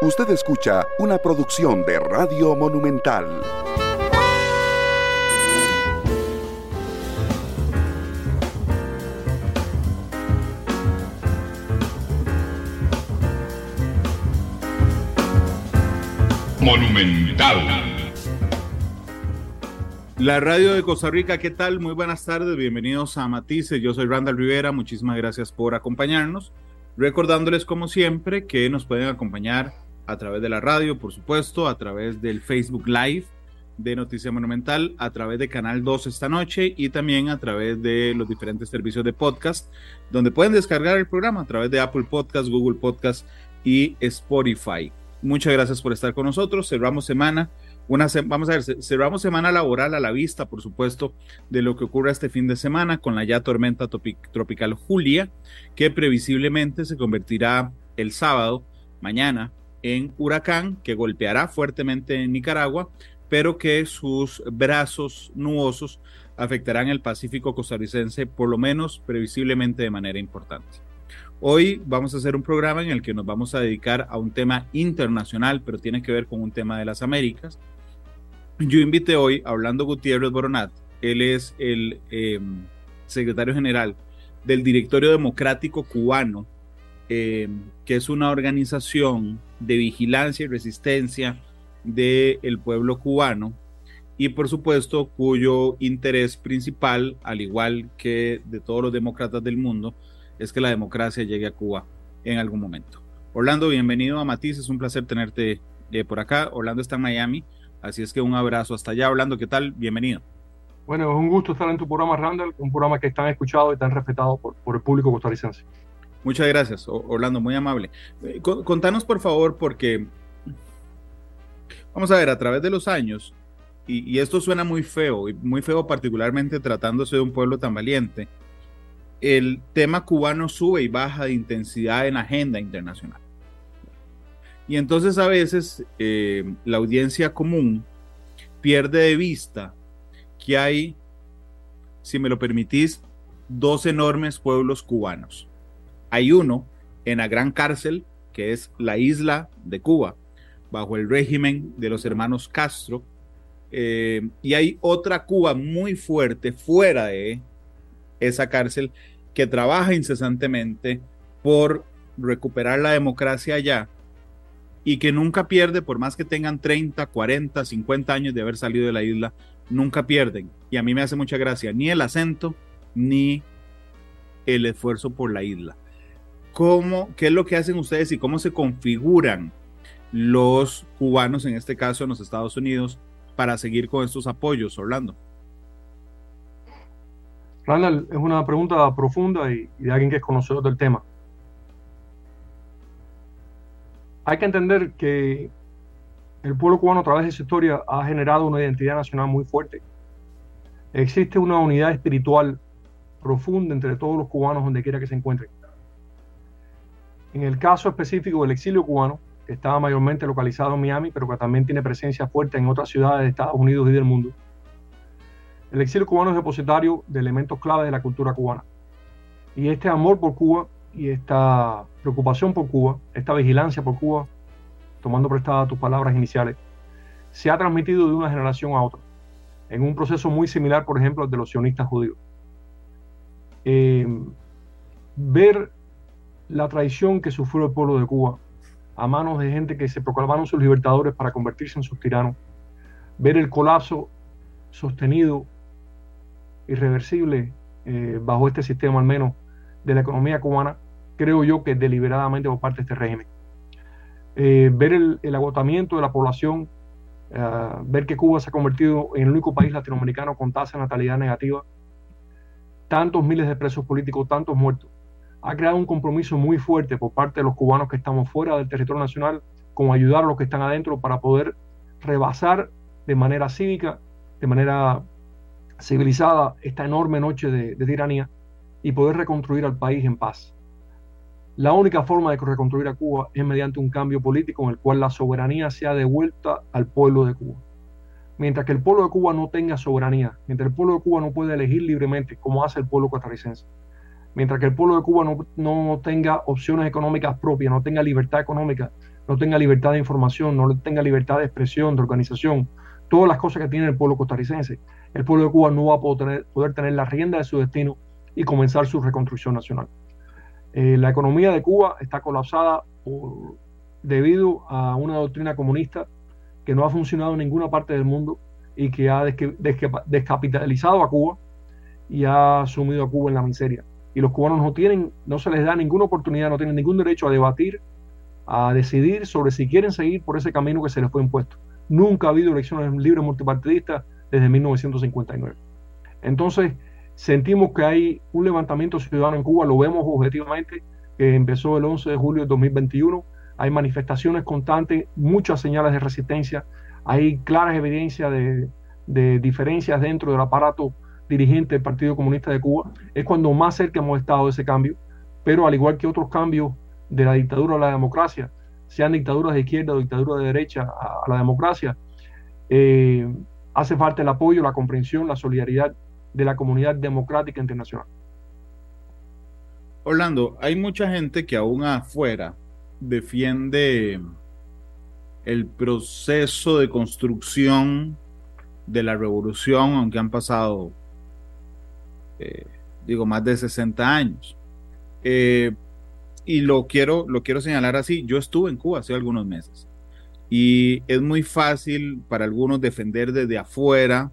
Usted escucha una producción de Radio Monumental. Monumental. La radio de Costa Rica, ¿qué tal? Muy buenas tardes, bienvenidos a Matices. Yo soy Randall Rivera, muchísimas gracias por acompañarnos. Recordándoles, como siempre, que nos pueden acompañar a través de la radio, por supuesto, a través del Facebook Live de Noticia Monumental, a través de Canal 2 esta noche y también a través de los diferentes servicios de podcast, donde pueden descargar el programa a través de Apple Podcast, Google Podcast y Spotify. Muchas gracias por estar con nosotros. Cerramos semana. Una vamos a ver, cerramos semana laboral a la vista, por supuesto, de lo que ocurra este fin de semana con la ya tormenta tropical Julia, que previsiblemente se convertirá el sábado, mañana, en huracán que golpeará fuertemente en Nicaragua, pero que sus brazos nubosos afectarán el Pacífico costarricense, por lo menos previsiblemente de manera importante. Hoy vamos a hacer un programa en el que nos vamos a dedicar a un tema internacional, pero tiene que ver con un tema de las Américas. Yo invité hoy a Orlando Gutiérrez Boronat, él es el em, secretario general del Directorio Democrático Cubano, em, que es una organización de vigilancia y resistencia del pueblo cubano y por supuesto cuyo interés principal, al igual que de todos los demócratas del mundo, es que la democracia llegue a Cuba en algún momento. Orlando, bienvenido a Matiz, es un placer tenerte eh, por acá. Orlando está en Miami, así es que un abrazo hasta allá. Orlando, ¿qué tal? Bienvenido. Bueno, es un gusto estar en tu programa, Randall, un programa que es tan escuchado y tan respetado por, por el público costarricense. Muchas gracias, Orlando, muy amable. Eh, contanos, por favor, porque vamos a ver, a través de los años, y, esto suena muy feo, y muy feo particularmente tratándose de un pueblo tan valiente, el tema cubano sube y baja de intensidad en la agenda internacional. Y entonces a veces eh, la audiencia común pierde de vista que hay, si me lo permitís, dos enormes pueblos cubanos hay uno en la gran cárcel, que es la isla de Cuba, bajo el régimen de los hermanos Castro. Eh, y hay otra Cuba muy fuerte fuera de esa cárcel que trabaja incesantemente por recuperar la democracia allá y que nunca pierde, por más que tengan 30, 40, 50 años de haber salido de la isla, nunca pierden. Y a mí me hace mucha gracia ni el acento ni el esfuerzo por la isla cómo, qué es lo que hacen ustedes y cómo se configuran los cubanos, en este caso en los Estados Unidos, para seguir con estos apoyos, Orlando. Randall, es una pregunta profunda y, de alguien que es conocedor del tema. Hay que entender que el pueblo cubano a través de su historia ha generado una identidad nacional muy fuerte. Existe una unidad espiritual profunda entre todos los cubanos donde quiera que se encuentren. En el caso específico del exilio cubano, que estaba mayormente localizado en Miami, pero que también tiene presencia fuerte en otras ciudades de Estados Unidos y del mundo, el exilio cubano es depositario de elementos clave de la cultura cubana. Y este amor por Cuba y esta preocupación por Cuba, esta vigilancia por Cuba, tomando prestadas tus palabras iniciales, se ha transmitido de una generación a otra, en un proceso muy similar, por ejemplo, al de los sionistas judíos. Eh, ver la traición que sufrió el pueblo de Cuba a manos de gente que se proclamaron sus libertadores para convertirse en sus tiranos, ver el colapso sostenido, irreversible, eh, bajo este sistema al menos, de la economía cubana, creo yo que deliberadamente por parte de este régimen. Eh, ver el, agotamiento de la población, eh, ver que Cuba se ha convertido en el único país latinoamericano con tasa de natalidad negativa, tantos miles de presos políticos, tantos muertos, ha creado un compromiso muy fuerte por parte de los cubanos que estamos fuera del territorio nacional con ayudar a los que están adentro para poder rebasar de manera cívica, de manera civilizada esta enorme noche de, tiranía y poder reconstruir al país en paz. La única forma de reconstruir a Cuba es mediante un cambio político en el cual la soberanía sea devuelta al pueblo de Cuba. Mientras que el pueblo de Cuba no tenga soberanía, mientras el pueblo de Cuba no pueda elegir libremente como hace el pueblo costarricense, mientras que el pueblo de Cuba no, tenga opciones económicas propias, no tenga libertad económica no tenga libertad de información, no tenga libertad de expresión, de organización, todas las cosas que tiene el pueblo costarricense, el pueblo de Cuba no va a poder tener, poder tener la rienda de su destino y comenzar su reconstrucción nacional. Eh, la economía de Cuba está colapsada debido a una doctrina comunista que no ha funcionado en ninguna parte del mundo y que ha descapitalizado a Cuba y ha sumido a Cuba en la miseria. Y los cubanos no tienen, no se les da ninguna oportunidad, no tienen ningún derecho a debatir, a decidir sobre si quieren seguir por ese camino que se les fue impuesto. Nunca ha habido elecciones libres multipartidistas desde 1959. Entonces, sentimos que hay un levantamiento ciudadano en Cuba, lo vemos objetivamente, que empezó el 11 de julio de 2021, hay manifestaciones constantes, muchas señales de resistencia, hay claras evidencias de, diferencias dentro del aparato dirigente del Partido Comunista de Cuba, es cuando más cerca hemos estado de ese cambio, pero al igual que otros cambios de la dictadura a la democracia, sean dictaduras de izquierda o dictaduras de derecha a, la democracia, eh, hace falta el apoyo, la comprensión, la solidaridad de la comunidad democrática internacional. Orlando, hay mucha gente que aún afuera defiende el proceso de construcción de la revolución, aunque han pasado, eh, digo, más de 60 años. Eh, y lo quiero, lo quiero señalar así, yo estuve en Cuba hace algunos meses y es muy fácil para algunos defender desde afuera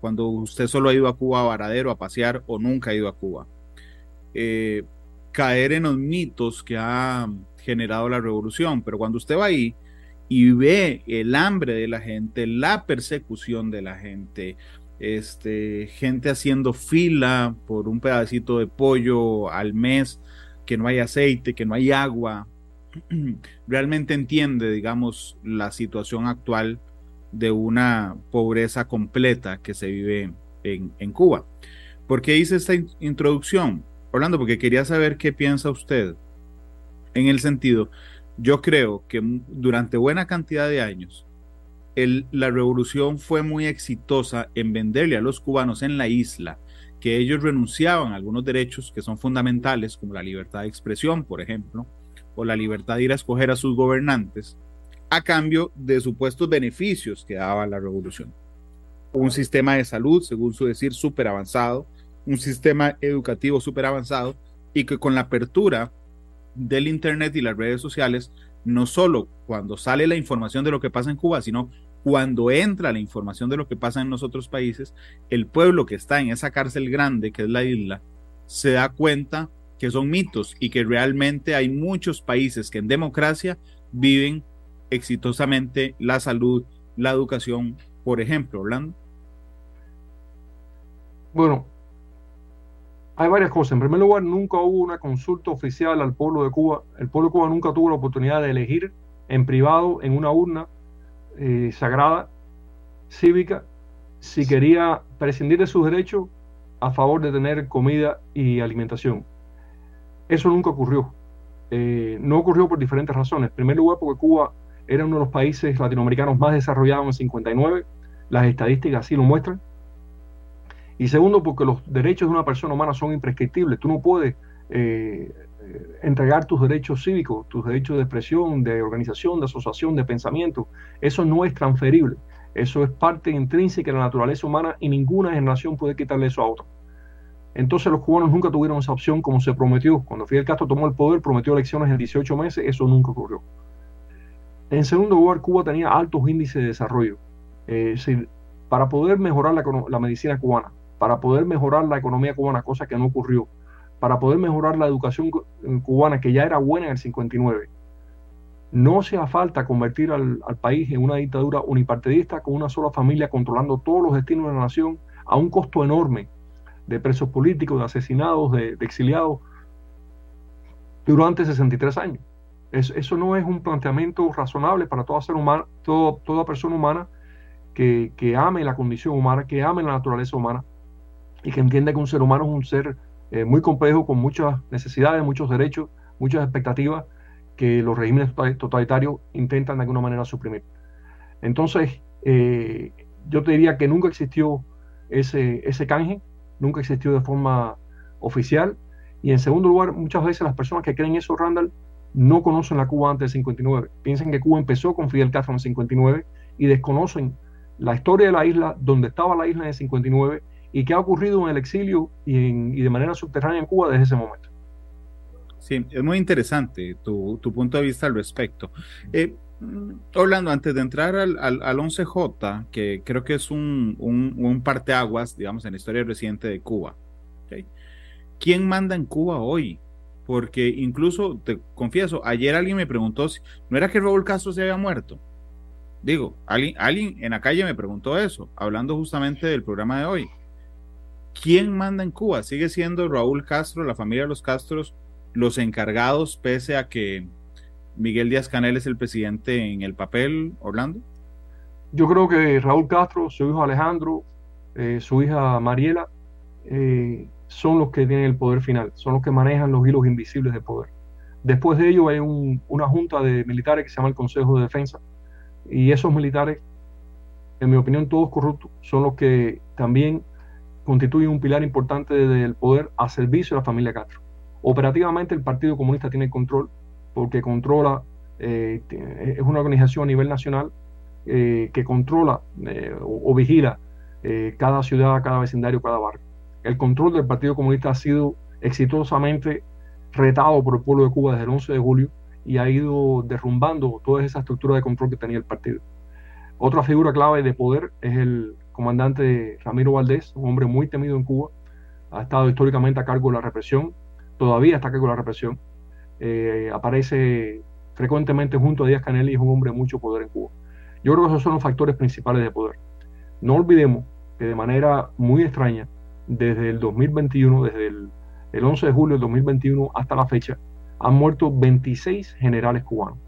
cuando usted solo ha ido a Cuba a Varadero a pasear o nunca ha ido a Cuba. Eh, caer en los mitos que ha generado la revolución, pero cuando usted va ahí y ve el hambre de la gente, la persecución de la gente, este, gente haciendo fila por un pedacito de pollo al mes, que no hay aceite, que no hay agua, realmente entiende, digamos, la situación actual de una pobreza completa que se vive en, en Cuba. ¿Por qué hice esta introducción? Orlando, porque quería saber qué piensa usted en el sentido, yo creo que durante buena cantidad de años, la revolución fue muy exitosa en venderle a los cubanos en la isla que ellos renunciaban a algunos derechos que son fundamentales, como la libertad de expresión, por ejemplo, o la libertad de ir a escoger a sus gobernantes, a cambio de supuestos beneficios que daba la revolución. Un sistema de salud, según su decir, súper avanzado, un sistema educativo súper avanzado, y que con la apertura del Internet y las redes sociales, no solo cuando sale la información de lo que pasa en Cuba, sino cuando entra la información de lo que pasa en los otros países, el pueblo que está en esa cárcel grande que es la isla, se da cuenta que son mitos y que realmente hay muchos países que en democracia viven exitosamente la salud, la educación, por ejemplo, Orlando. Bueno, hay varias cosas. En primer lugar, nunca hubo una consulta oficial al pueblo de Cuba. El pueblo de Cuba nunca tuvo la oportunidad de elegir en privado, en una urna eh, sagrada, cívica, si quería prescindir de sus derechos a favor de tener comida y alimentación. Eso nunca ocurrió. Eh, no ocurrió por diferentes razones. En primer lugar, porque Cuba era uno de los países latinoamericanos más desarrollados en 59. Las estadísticas así lo muestran. Y segundo, porque los derechos de una persona humana son imprescriptibles. Tú no puedes eh, entregar tus derechos cívicos, tus derechos de expresión, de organización, de asociación, de pensamiento. Eso no es transferible. Eso es parte intrínseca de la naturaleza humana y ninguna generación puede quitarle eso a otra. Entonces los cubanos nunca tuvieron esa opción como se prometió. Cuando Fidel Castro tomó el poder, prometió elecciones en 18 meses, eso nunca ocurrió. En segundo lugar, Cuba tenía altos índices de desarrollo. Eh, para poder mejorar la medicina cubana, para poder mejorar la economía cubana, cosa que no ocurrió, para poder mejorar la educación cubana, que ya era buena en el 59. No hacía falta convertir al, país en una dictadura unipartidista con una sola familia controlando todos los destinos de la nación a un costo enorme de presos políticos, de asesinados, de, exiliados durante 63 años. eso no es un planteamiento razonable para toda, ser humana, toda persona humana que, que, ame la condición humana, que ame la naturaleza humana y que entiende que un ser humano es un ser eh, muy complejo, con muchas necesidades, muchos derechos, muchas expectativas que los regímenes totalitarios intentan de alguna manera suprimir. Entonces, eh, yo te diría que nunca existió ese, ese canje, nunca existió de forma oficial. Y en segundo lugar, muchas veces las personas que creen eso, Randall, no conocen la Cuba antes del 59. Piensan que Cuba empezó con Fidel Castro en el 59 y desconocen la historia de la isla, donde estaba la isla en el 59 y qué ha ocurrido en el exilio y, de manera subterránea en Cuba desde ese momento. Sí, es muy interesante tu, punto de vista al respecto. Eh, Orlando, antes de entrar al, al, 11J, que creo que es un, un, parteaguas, digamos, en la historia reciente de Cuba, ¿quién manda en Cuba hoy? Porque incluso, te confieso, ayer alguien me preguntó si no era que Raúl Castro se había muerto. Digo, alguien, alguien en la calle me preguntó eso, hablando justamente del programa de hoy. ¿Quién manda en Cuba? ¿Sigue siendo Raúl Castro, la familia de los Castros, los encargados, pese a que Miguel Díaz Canel es el presidente en el papel, Orlando? Yo creo que Raúl Castro, su hijo Alejandro, eh, su hija Mariela, eh, son los que tienen el poder final, son los que manejan los hilos invisibles de poder. Después de ello hay una junta de militares que se llama el Consejo de Defensa y esos militares, en mi opinión todos corruptos, son los que también constituyen un pilar importante del poder a servicio de la familia Castro. Operativamente el Partido Comunista tiene control porque controla, eh, es una organización a nivel nacional eh, que controla eh, o, vigila cada ciudad, cada vecindario, cada barrio. El control del Partido Comunista ha sido exitosamente retado por el pueblo de Cuba desde el 11 de julio y ha ido derrumbando toda esa estructura de control que tenía el partido. Otra figura clave de poder es el comandante Ramiro Valdés, un hombre muy temido en Cuba, ha estado históricamente a cargo de la represión, todavía está a cargo de la represión, eh, aparece frecuentemente junto a Díaz Canel y es un hombre de mucho poder en Cuba. Yo creo que esos son los factores principales de poder. No olvidemos que de manera muy extraña, desde el 2021, desde el, el 11 de julio del 2021 hasta la fecha, han muerto 26 generales cubanos.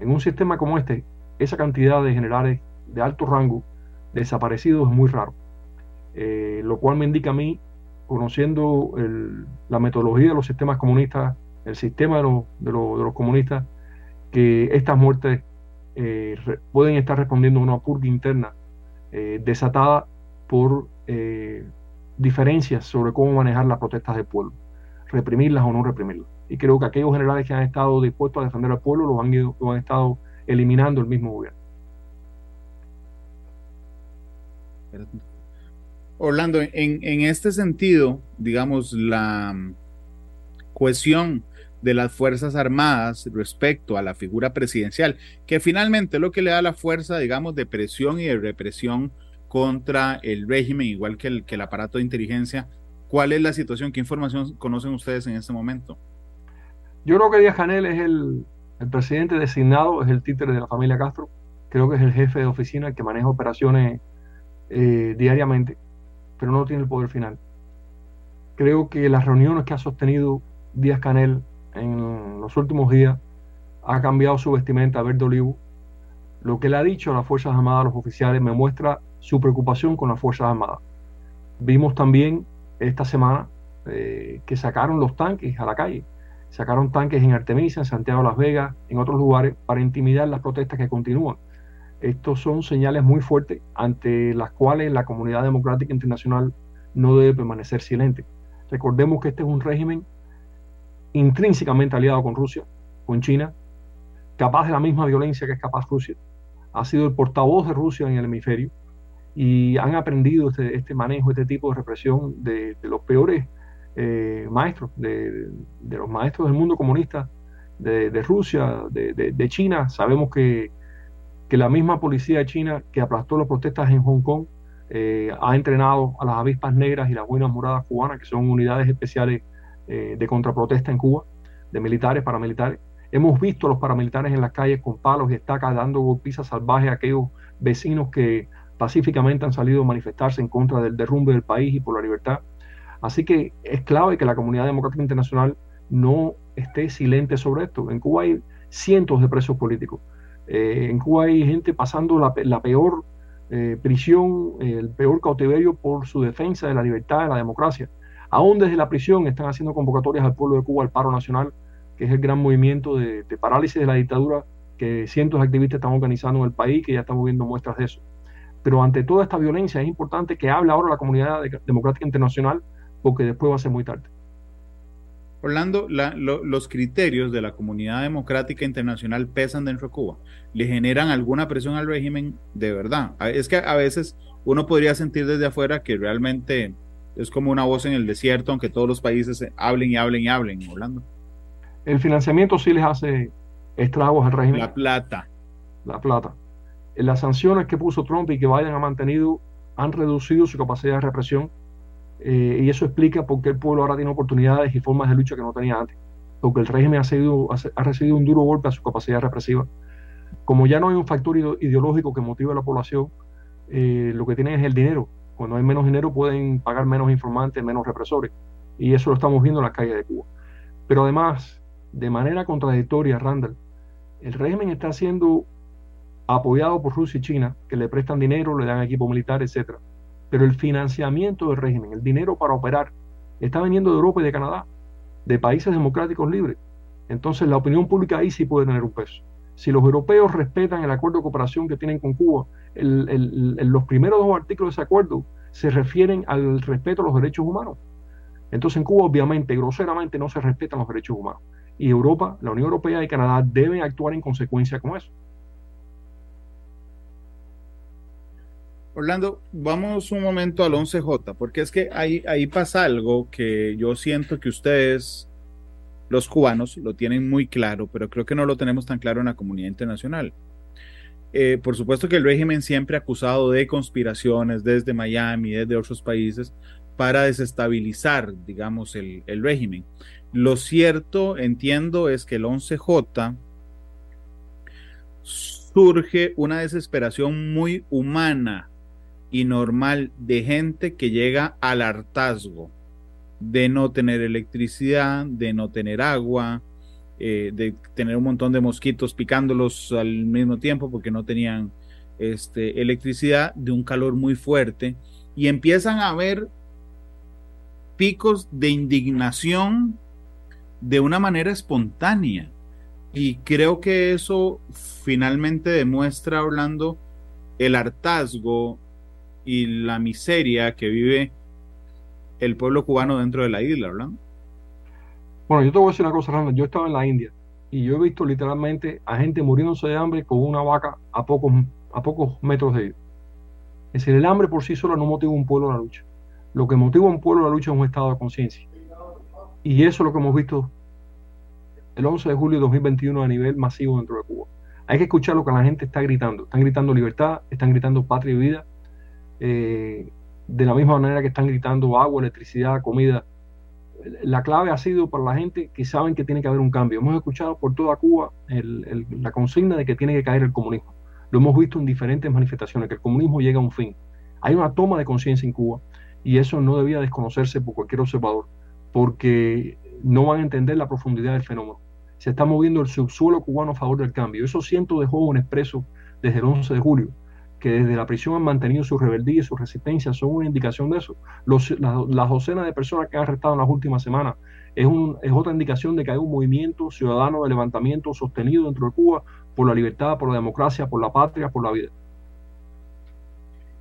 En un sistema como este, esa cantidad de generales de alto rango desaparecidos es muy raro. Eh, lo cual me indica a mí, conociendo la metodología de los sistemas comunistas, el sistema de, los comunistas, que estas muertes eh, pueden estar respondiendo a una purga interna eh, desatada por diferencias sobre cómo manejar las protestas del pueblo, reprimirlas o no reprimirlas. Y creo que aquellos generales que han estado dispuestos a defender al pueblo los han, ido, han estado eliminando el mismo gobierno. Orlando, en, en este sentido, digamos, la cohesión de las Fuerzas Armadas respecto a la figura presidencial, que finalmente lo que le da la fuerza, digamos, de presión y de represión contra el régimen, igual que el, que el aparato de inteligencia. ¿Cuál es la situación? ¿Qué información conocen ustedes en este momento? Yo creo que Díaz Canel es el, el presidente designado, es el títere de la familia Castro. Creo que es el jefe de oficina que maneja operaciones eh, diariamente, pero no tiene el poder final. Creo que las reuniones que ha sostenido Díaz Canel en los últimos días ha cambiado su vestimenta a verde olivo. Lo que le ha dicho a las Fuerzas Armadas, a los oficiales, me muestra su preocupación con las Fuerzas Armadas. Vimos también esta semana eh, que sacaron los tanques a la calle. Sacaron tanques en Artemisa, en Santiago de Las Vegas, en otros lugares, para intimidar las protestas que continúan. Estos son señales muy fuertes ante las cuales la comunidad democrática internacional no debe permanecer silente. Recordemos que este es un régimen intrínsecamente aliado con Rusia, con China, capaz de la misma violencia que es capaz Rusia. Ha sido el portavoz de Rusia en el hemisferio y han aprendido este, este manejo, este tipo de represión de, los peores eh, maestros, de, los maestros del mundo comunista, de, Rusia, de, China. Sabemos que que la misma policía china que aplastó las protestas en Hong Kong eh, ha entrenado a las avispas negras y las buenas moradas cubanas, que son unidades especiales eh, de contraprotesta en Cuba, de militares, paramilitares. Hemos visto a los paramilitares en las calles con palos y estacas dando golpizas salvajes a aquellos vecinos que pacíficamente han salido a manifestarse en contra del derrumbe del país y por la libertad. Así que es clave que la comunidad democrática internacional no esté silente sobre esto. En Cuba hay cientos de presos políticos. Eh, en Cuba hay gente pasando la, peor eh, prisión, el peor cautiverio por su defensa de la libertad, de la democracia. Aún desde la prisión están haciendo convocatorias al pueblo de Cuba al paro nacional, que es el gran movimiento de, parálisis de la dictadura que cientos de activistas están organizando en el país, que ya estamos viendo muestras de eso. Pero ante toda esta violencia es importante que hable ahora la comunidad democrática internacional, porque después va a ser muy tarde. Orlando, los criterios de la comunidad democrática internacional pesan dentro de Cuba. ¿Le generan alguna presión al régimen de verdad? Es que a veces uno podría sentir desde afuera que realmente es como una voz en el desierto, aunque todos los países hablen y hablen y hablen, Orlando. El financiamiento sí les hace estragos al régimen. La plata. La plata. Las sanciones que puso Trump y que Biden ha mantenido han reducido su capacidad de represión eh, y eso explica por qué el pueblo ahora tiene oportunidades y formas de lucha que no tenía antes. Porque el régimen ha, ha recibido un duro golpe a su capacidad represiva. Como ya no hay un factor ideológico que motive a la población, eh, lo que tienen es el dinero. Cuando hay menos dinero pueden pagar menos informantes, menos represores. Y eso lo estamos viendo en las calles de Cuba. Pero además, de manera contradictoria, Randall, el régimen está siendo apoyado por Rusia y China, que le prestan dinero, le dan equipo militar, etcétera pero el financiamiento del régimen, el dinero para operar, está viniendo de Europa y de Canadá, de países democráticos libres. Entonces la opinión pública ahí sí puede tener un peso. Si los europeos respetan el acuerdo de cooperación que tienen con Cuba, los primeros dos artículos de ese acuerdo se refieren al respeto a los derechos humanos. Entonces en Cuba obviamente, groseramente, no se respetan los derechos humanos. Y Europa, la Unión Europea y Canadá deben actuar en consecuencia con eso. Orlando, vamos un momento al 11J, porque es que ahí, ahí pasa algo que yo siento que ustedes, los cubanos, lo tienen muy claro, pero creo que no lo tenemos tan claro en la comunidad internacional. Eh, por supuesto que el régimen siempre ha acusado de conspiraciones desde Miami, desde otros países, para desestabilizar, digamos, el, el régimen. Lo cierto, entiendo, es que el 11J surge una desesperación muy humana y normal de gente que llega al hartazgo de no tener electricidad, de no tener agua, eh, de tener un montón de mosquitos picándolos al mismo tiempo porque no tenían este, electricidad, de un calor muy fuerte, y empiezan a ver picos de indignación de una manera espontánea. Y creo que eso finalmente demuestra, Orlando, el hartazgo y la miseria que vive el pueblo cubano dentro de la isla, ¿verdad? Bueno, yo te voy a decir una cosa, Randa. Yo estaba en la India y yo he visto literalmente a gente muriéndose de hambre con una vaca a pocos, a pocos metros de ellos. Es decir, el hambre por sí solo no motiva a un pueblo a la lucha. Lo que motiva a un pueblo a la lucha es un estado de conciencia. Y eso es lo que hemos visto el 11 de julio de 2021 a nivel masivo dentro de Cuba. Hay que escuchar lo que la gente está gritando. Están gritando libertad, están gritando patria y vida, eh, de la misma manera que están gritando agua, electricidad, comida. La clave ha sido para la gente que saben que tiene que haber un cambio. Hemos escuchado por toda Cuba la consigna de que tiene que caer el comunismo. Lo hemos visto en diferentes manifestaciones, que el comunismo llega a un fin. Hay una toma de conciencia en Cuba y eso no debía desconocerse por cualquier observador, porque no van a entender la profundidad del fenómeno. Se está moviendo el subsuelo cubano a favor del cambio. Esos cientos de jóvenes presos desde el 11 de julio que desde la prisión han mantenido su rebeldía y su resistencia son una indicación de eso. Los, las docenas de personas que han arrestado en las últimas semanas es, un, es otra indicación de que hay un movimiento ciudadano de levantamiento sostenido dentro de Cuba por la libertad, por la democracia, por la patria, por la vida.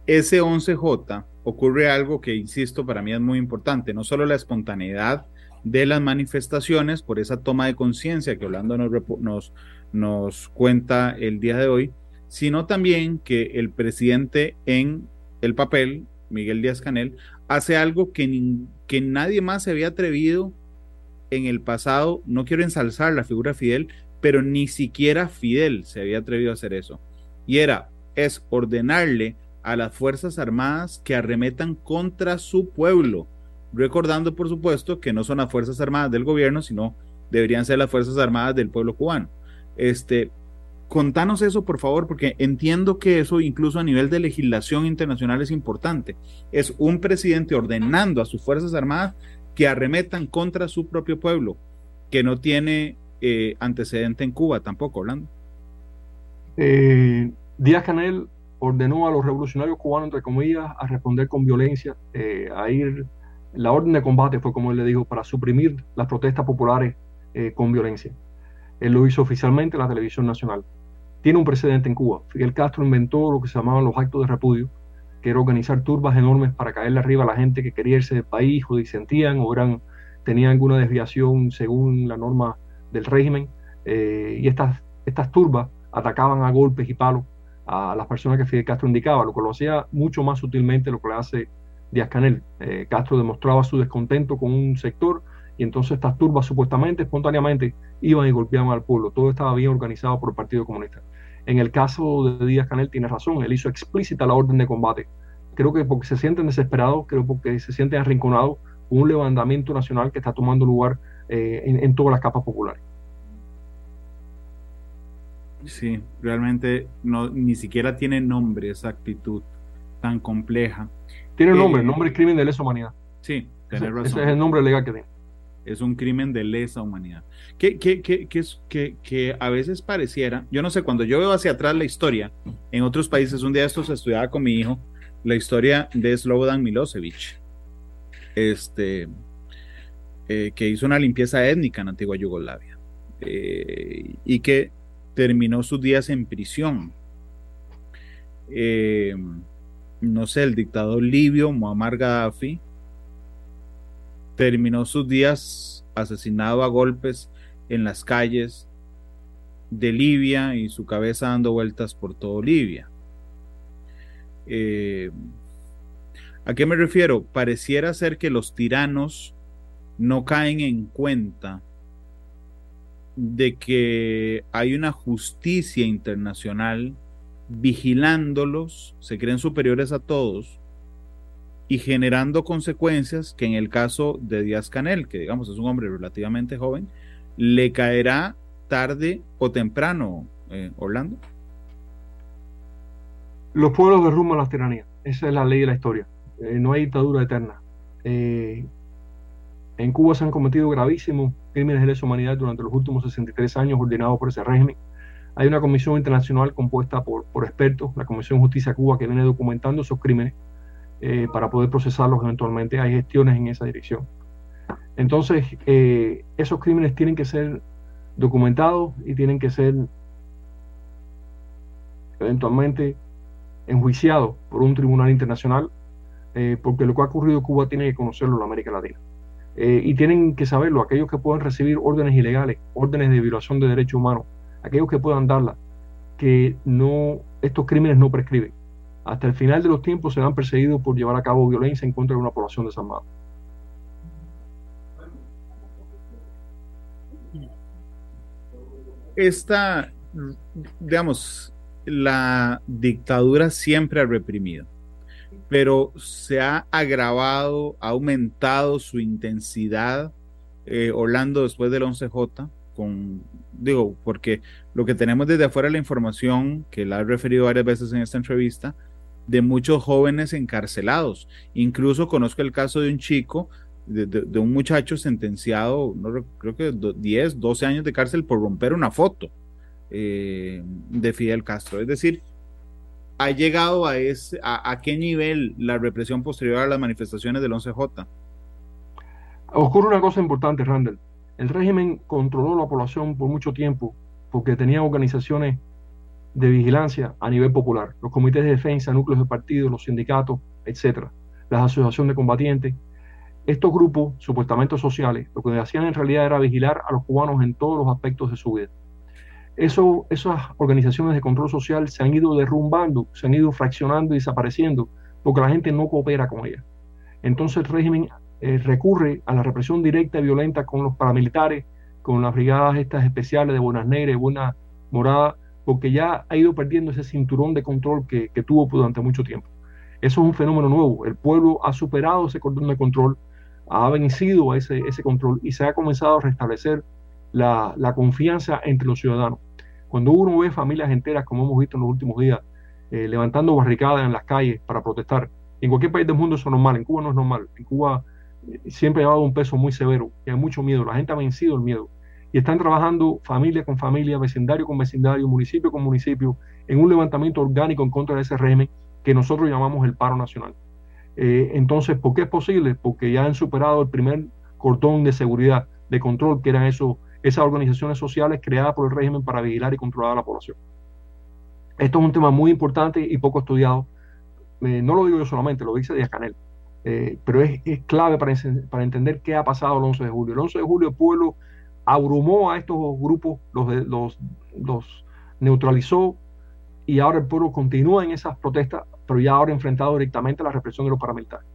Ese 11J ocurre algo que, insisto, para mí es muy importante, no solo la espontaneidad de las manifestaciones por esa toma de conciencia que Orlando nos, nos, nos cuenta el día de hoy, sino también que el presidente en el papel, Miguel Díaz Canel, hace algo que, que nadie más se había atrevido en el pasado. No quiero ensalzar la figura Fidel, pero ni siquiera Fidel se había atrevido a hacer eso. Y era, es ordenarle a las Fuerzas Armadas que arremetan contra su pueblo, recordando por supuesto que no son las Fuerzas Armadas del gobierno, sino deberían ser las Fuerzas Armadas del pueblo cubano. Este, contanos eso, por favor, porque entiendo que eso incluso a nivel de legislación internacional es importante. Es un presidente ordenando a sus Fuerzas Armadas que arremetan contra su propio pueblo, que no tiene eh, antecedente en Cuba tampoco, Orlando. Eh, Díaz Canel ordenó a los revolucionarios cubanos, entre comillas, a responder con violencia, eh, a ir, la orden de combate fue como él le dijo, para suprimir las protestas populares con violencia. Él lo hizo oficialmente en la televisión nacional tiene un precedente en Cuba. Fidel Castro inventó lo que se llamaban los actos de repudio, que era organizar turbas enormes para caerle arriba a la gente que quería irse del país o disentían o eran tenían alguna desviación según la norma del régimen y estas, estas turbas atacaban a golpes y palos a las personas que Fidel Castro indicaba, lo que lo hacía mucho más sutilmente lo que le hace Díaz Canel. Castro demostraba su descontento con un sector y entonces estas turbas supuestamente, espontáneamente, iban y golpeaban al pueblo. Todo estaba bien organizado por el Partido Comunista. En el caso de Díaz Canel tiene razón, él hizo explícita la orden de combate. Creo que porque se sienten desesperados, creo porque se sienten arrinconados con un levantamiento nacional que está tomando lugar eh, en, todas las capas populares. Sí, realmente no, ni siquiera tiene nombre esa actitud tan compleja. Tiene nombre, el eh, nombre es crimen de lesa humanidad. Sí, ese, razón. ese es el nombre legal que tiene es un crimen de lesa humanidad. Que, que, que, que, que, a veces pareciera, yo no sé, cuando yo veo hacia atrás la historia, en otros países, un día esto se estudiaba con mi hijo, la historia de Slobodan Milosevic, este, eh, que hizo una limpieza étnica en antigua Yugoslavia eh, y que terminó sus días en prisión. Eh, no sé, el dictador libio Muammar Gaddafi terminó sus días asesinado a golpes en las calles de Libia y su cabeza dando vueltas por todo Libia. Eh, ¿A qué me refiero? Pareciera ser que los tiranos no caen en cuenta de que hay una justicia internacional vigilándolos, se creen superiores a todos y generando consecuencias que en el caso de Díaz Canel, que digamos es un hombre relativamente joven, le caerá tarde o temprano, eh, Orlando. Los pueblos derrumban las tiranías, esa es la ley de la historia, eh, no hay dictadura eterna. Eh, en Cuba se han cometido gravísimos crímenes de lesa humanidad durante los últimos 63 años ordenados por ese régimen. Hay una comisión internacional compuesta por, por expertos, la Comisión de Justicia Cuba, que viene documentando esos crímenes eh, para poder procesarlos eventualmente. Hay gestiones en esa dirección. Entonces, eh, esos crímenes tienen que ser documentados y tienen que ser eventualmente enjuiciados por un tribunal internacional, eh, porque lo que ha ocurrido en Cuba tiene que conocerlo en América Latina. y tienen que saberlo aquellos que puedan recibir órdenes ilegales, órdenes de violación de derechos humanos, aquellos que puedan darlas, que no, estos crímenes no prescriben hasta el final de los tiempos serán perseguidos por llevar a cabo violencia en contra de una población desarmada. Esta, digamos, la dictadura siempre ha reprimido, pero se ha agravado, ha aumentado su intensidad, eh, Orlando, después del 11J, con, digo, porque lo que tenemos desde afuera la información, que la he referido varias veces en esta entrevista, de muchos jóvenes encarcelados. Incluso conozco el caso de un chico, de, un muchacho sentenciado, no, creo que 10, 12 años de cárcel por romper una foto eh, de Fidel Castro. Es decir, ha llegado a, ese, a, qué nivel la represión posterior a las manifestaciones del 11J. Ocurre una cosa importante, Randall. El régimen controló la población por mucho tiempo porque tenía organizaciones de vigilancia a nivel popular, los comités de defensa, núcleos de partidos, los sindicatos, etcétera, las asociaciones de combatientes. Estos grupos, supuestamente sociales, lo que hacían en realidad era vigilar a los cubanos en todos los aspectos de su vida. Eso, esas organizaciones de control social se han ido derrumbando, se han ido fraccionando y desapareciendo, porque la gente no coopera con ellas. Entonces el régimen eh, recurre a la represión directa y violenta con los paramilitares, con las brigadas estas especiales de Buenas Negras y Buena Morada, porque ya ha ido perdiendo ese cinturón de control que, tuvo durante mucho tiempo. Eso es un fenómeno nuevo. El pueblo ha superado ese cordón de control, ha vencido ese, ese control y se ha comenzado a restablecer la, confianza entre los ciudadanos. Cuando uno ve familias enteras, como hemos visto en los últimos días, eh, levantando barricadas en las calles para protestar, en cualquier país del mundo eso es normal, en Cuba no es normal. En Cuba eh, siempre ha dado un peso muy severo y hay mucho miedo. La gente ha vencido el miedo y están trabajando familia con familia, vecindario con vecindario, municipio con municipio, en un levantamiento orgánico en contra de ese régimen que nosotros llamamos el paro nacional. Eh, entonces, ¿por qué es posible? Porque ya han superado el primer cordón de seguridad, de control, que eran eso, esas organizaciones sociales creadas por el régimen para vigilar y controlar a la población. Esto es un tema muy importante y poco estudiado. Eh, no lo digo yo solamente, lo dice Díaz Canel. eh, pero es, clave para, para, entender qué ha pasado el 11 de julio. El 11 de julio el pueblo abrumó a estos grupos, los, los, los neutralizó y ahora el pueblo continúa en esas protestas, pero ya ahora enfrentado directamente a la represión de los paramilitares.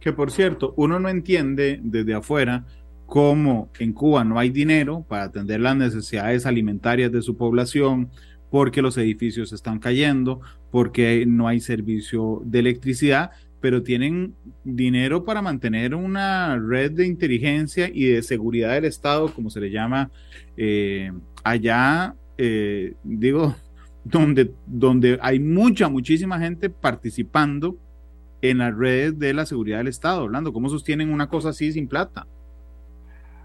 Que por cierto, uno no entiende desde afuera cómo en Cuba no hay dinero para atender las necesidades alimentarias de su población, porque los edificios están cayendo, porque no hay servicio de electricidad, pero tienen dinero para mantener una red de inteligencia y de seguridad del Estado, como se le llama eh, allá, eh, digo, donde, donde hay mucha, muchísima gente participando en las redes de la seguridad del Estado, Orlando. ¿Cómo sostienen una cosa así sin plata?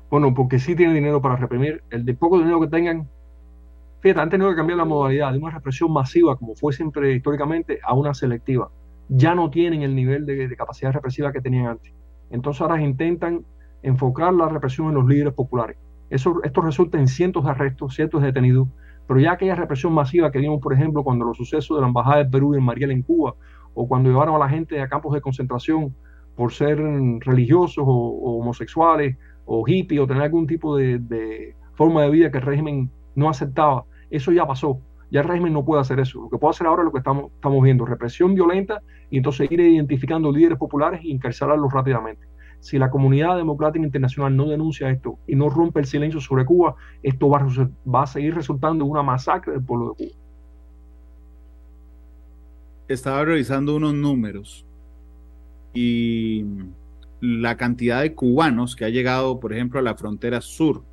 Bueno, porque sí tienen dinero para reprimir. El de poco dinero que tengan, fíjate, han tenido que cambiar la modalidad de una represión masiva, como fue siempre históricamente, a una selectiva ya no tienen el nivel de, capacidad represiva que tenían antes. Entonces ahora intentan enfocar la represión en los líderes populares. Eso, esto resulta en cientos de arrestos, cientos de detenidos, pero ya aquella represión masiva que vimos, por ejemplo, cuando los sucesos de la Embajada de Perú en Mariel en Cuba, o cuando llevaron a la gente a campos de concentración por ser religiosos o, homosexuales o hippies o tener algún tipo de forma de vida que el régimen no aceptaba, eso ya pasó. Ya el régimen no puede hacer eso. Lo que puede hacer ahora es lo que estamos, estamos viendo, represión violenta y entonces ir identificando líderes populares y encarcelarlos rápidamente. Si la comunidad democrática internacional no denuncia esto y no rompe el silencio sobre Cuba, esto va a, va a seguir resultando una masacre del pueblo de Cuba. Estaba revisando unos números y la cantidad de cubanos que ha llegado, por ejemplo, a la frontera sur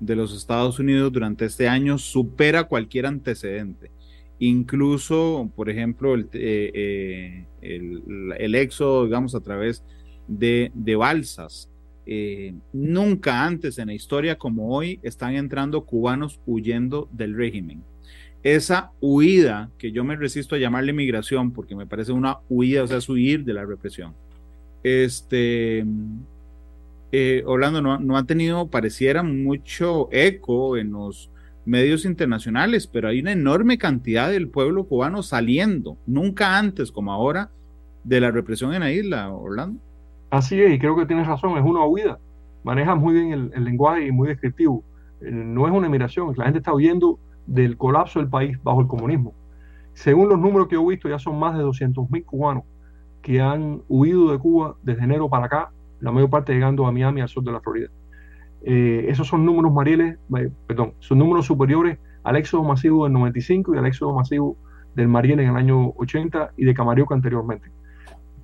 de los Estados Unidos durante este año supera cualquier antecedente. Incluso, por ejemplo, el, eh, eh, éxodo, digamos, a través de, balsas. Eh, nunca antes en la historia como hoy están entrando cubanos huyendo del régimen. Esa huida, que yo me resisto a llamarle migración, porque me parece una huida, o sea, es huir de la represión. Este, eh, Orlando no, ha tenido, pareciera, mucho eco en los medios internacionales, pero hay una enorme cantidad del pueblo cubano saliendo, nunca antes como ahora, de la represión en la isla, Orlando. Así es, y creo que tienes razón, es una huida. Maneja muy bien el, lenguaje y muy descriptivo. Eh, no es una emigración, la gente está huyendo del colapso del país bajo el comunismo. Según los números que he visto, ya son más de 200.000 cubanos que han huido de Cuba desde enero para acá la mayor parte llegando a Miami, al sur de la Florida. Eh, esos son números marieles, eh, perdón, son números superiores al éxodo masivo del 95 y al éxodo masivo del Mariel en el año 80 y de Camarioca anteriormente.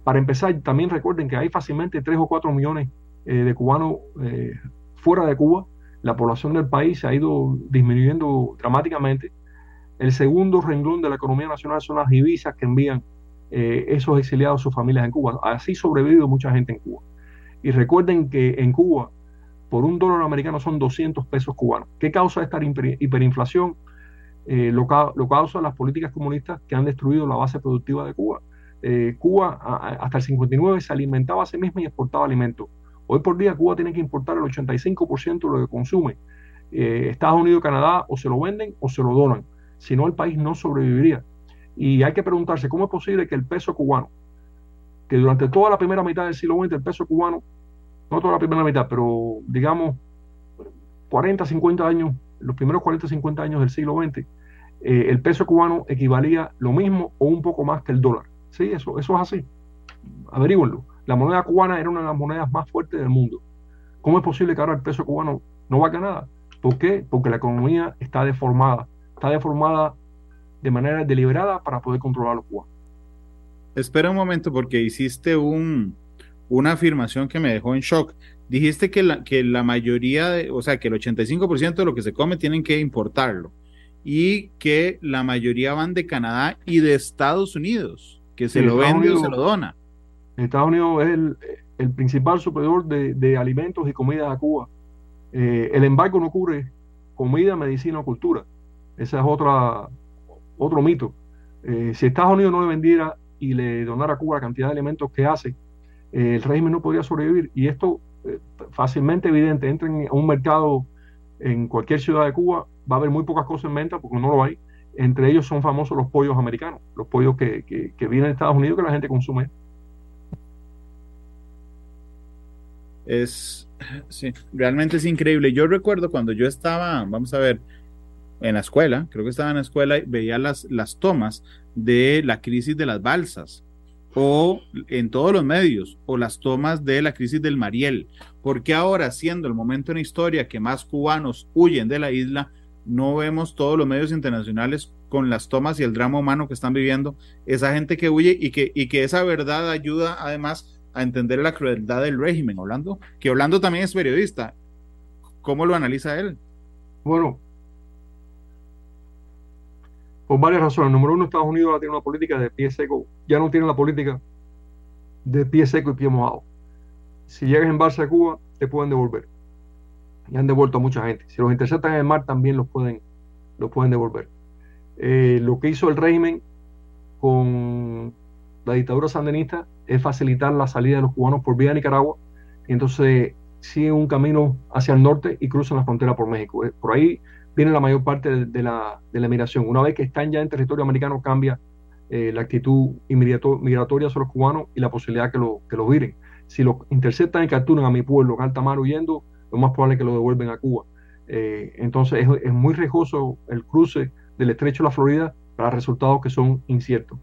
Para empezar, también recuerden que hay fácilmente 3 o 4 millones eh, de cubanos fuera de Cuba. La población del país se ha ido disminuyendo dramáticamente. El segundo renglón de la economía nacional son las divisas que envían esos exiliados sus familias en Cuba. Así sobrevive mucha gente en Cuba. Y recuerden que en Cuba, por un dólar americano son 200 pesos cubanos. ¿Qué causa esta hiperinflación? Eh, lo, lo causan las políticas comunistas que han destruido la base productiva de Cuba. Eh, Cuba hasta el 59 se alimentaba a sí misma y exportaba alimentos. Hoy por día Cuba tiene que importar el 85% de lo que consume. Eh, Estados Unidos Canadá o se lo venden o se lo donan. Si no, el país no sobreviviría. Y hay que preguntarse cómo es posible que el peso cubano, que durante toda la primera mitad del siglo XX el peso cubano no toda la primera mitad, pero digamos 40, 50 años, los primeros 40, 50 años del siglo XX, eh, el peso cubano equivalía lo mismo o un poco más que el dólar. Sí, eso, eso es así. Averígüenlo. La moneda cubana era una de las monedas más fuertes del mundo. ¿Cómo es posible que ahora el peso cubano no valga nada? ¿Por qué? Porque la economía está deformada. Está deformada de manera deliberada para poder controlar a los cubanos. Espera un momento porque hiciste un, una afirmación que me dejó en shock. Dijiste que la, que la mayoría, de, o sea, que el 85% de lo que se come tienen que importarlo y que la mayoría van de Canadá y de Estados Unidos, que se lo vende o se lo dona. Estados Unidos es el, principal superior de, alimentos y comida a Cuba. Eh, el embargo no cubre comida, medicina o cultura. Ese es otra, otro mito. Eh, si Estados Unidos no le vendiera y le donara a Cuba la cantidad de alimentos que hace, el régimen no podría sobrevivir. Y esto eh, fácilmente evidente, entren en un mercado en cualquier ciudad de Cuba, va a haber muy pocas cosas en venta porque no lo hay. Entre ellos son famosos los pollos americanos, los pollos que, que, vienen de Estados Unidos que la gente consume. Es, sí, realmente es increíble. Yo recuerdo cuando yo estaba, vamos a ver, en la escuela, creo que estaba en la escuela, veía las, las tomas de la crisis de las balsas o en todos los medios, o las tomas de la crisis del Mariel. porque ahora, siendo el momento en la historia que más cubanos huyen de la isla, no vemos todos los medios internacionales con las tomas y el drama humano que están viviendo esa gente que huye y que, y que esa verdad ayuda además a entender la crueldad del régimen, Orlando, que Orlando también es periodista. ¿Cómo lo analiza él? Bueno, por varias razones. Número uno, Estados Unidos tiene una política de pie seco. Ya no tiene la política de pie seco y pie mojado. Si llegas en barca a Cuba, te pueden devolver. Y han devuelto a mucha gente. Si los interceptan en el mar, también los pueden, los pueden devolver. Eh, lo que hizo el régimen con la dictadura sandinista es facilitar la salida de los cubanos por vía de Nicaragua. Y entonces siguen un camino hacia el norte y cruzan la frontera por México. Eh, por ahí viene la mayor parte de, la, de la migración. Una vez que están ya en territorio americano, cambia eh, la actitud migratoria sobre los cubanos y la posibilidad que, lo, que los viren. Si los interceptan y capturan a mi pueblo en alta mar huyendo, lo más probable es que lo devuelven a Cuba. Eh, entonces es, muy riesgoso el cruce del estrecho de la Florida para resultados que son inciertos.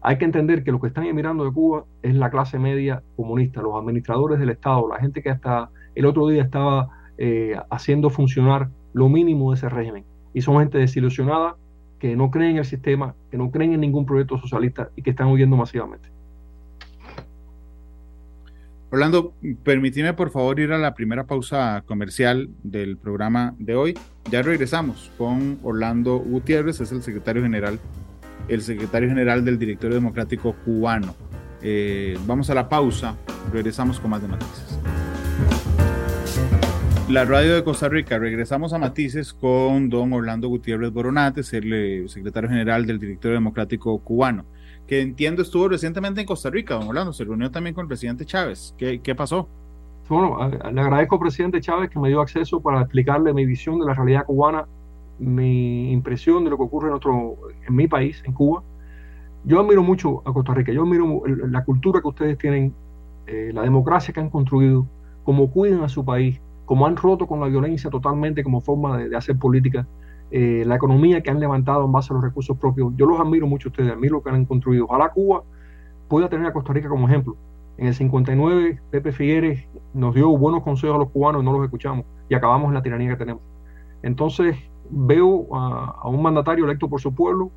Hay que entender que lo que están emigrando de Cuba es la clase media comunista, los administradores del Estado, la gente que hasta el otro día estaba eh, haciendo funcionar lo mínimo de ese régimen. Y son gente desilusionada, que no creen en el sistema, que no creen en ningún proyecto socialista y que están huyendo masivamente. Orlando, permíteme por favor ir a la primera pausa comercial del programa de hoy. Ya regresamos con Orlando Gutiérrez, es el secretario general, el secretario general del Directorio Democrático Cubano. Eh, vamos a la pausa, regresamos con más de noticias. La radio de Costa Rica, regresamos a Matices con don Orlando Gutiérrez Boronates, el eh, secretario general del Directorio Democrático Cubano, que entiendo estuvo recientemente en Costa Rica, don Orlando, se reunió también con el presidente Chávez. ¿Qué, pasó? Bueno, le agradezco al presidente Chávez que me dio acceso para explicarle mi visión de la realidad cubana, mi impresión de lo que ocurre en, nuestro, en mi país, en Cuba. Yo admiro mucho a Costa Rica, yo admiro la cultura que ustedes tienen, eh, la democracia que han construido, cómo cuidan a su país, como han roto con la violencia totalmente como forma de, hacer política, eh, la economía que han levantado en base a los recursos propios. Yo los admiro mucho a ustedes, admiro lo que han construido. Ojalá Cuba pueda tener a Costa Rica como ejemplo. En el 59, Pepe Figueres nos dio buenos consejos a los cubanos y no los escuchamos y acabamos en la tiranía que tenemos. Entonces, veo a, un mandatario electo por su pueblo.